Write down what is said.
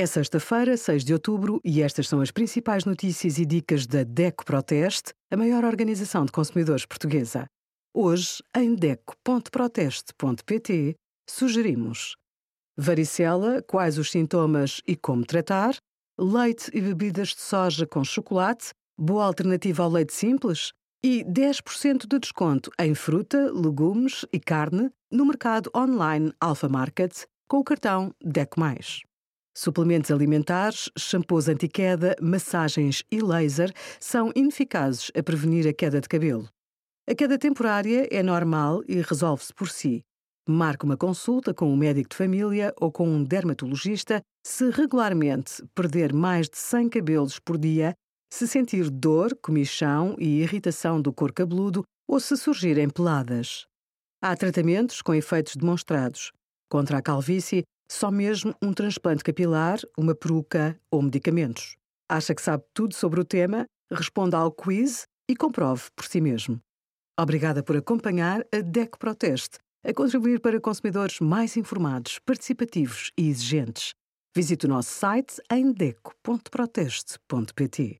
É sexta-feira, 6 de outubro, e estas são as principais notícias e dicas da DECO Proteste, a maior organização de consumidores portuguesa. Hoje, em DECO.proteste.pt, sugerimos varicela, quais os sintomas e como tratar, leite e bebidas de soja com chocolate, boa alternativa ao leite simples, e 10% de desconto em fruta, legumes e carne no mercado online Alpha Market com o cartão DECO+. Suplementos alimentares, shampoos anti-queda, massagens e laser são ineficazes a prevenir a queda de cabelo. A queda temporária é normal e resolve-se por si. Marque uma consulta com um médico de família ou com um dermatologista se regularmente perder mais de 100 cabelos por dia se sentir dor, comichão e irritação do couro cabeludo ou se surgirem peladas. Há tratamentos com efeitos demonstrados. Contra a calvície, só mesmo um transplante capilar, uma peruca ou medicamentos. Acha que sabe tudo sobre o tema? Responda ao quiz e comprove por si mesmo. Obrigada por acompanhar a DECO Proteste, a contribuir para consumidores mais informados, participativos e exigentes. Visite o nosso site em deco.proteste.pt.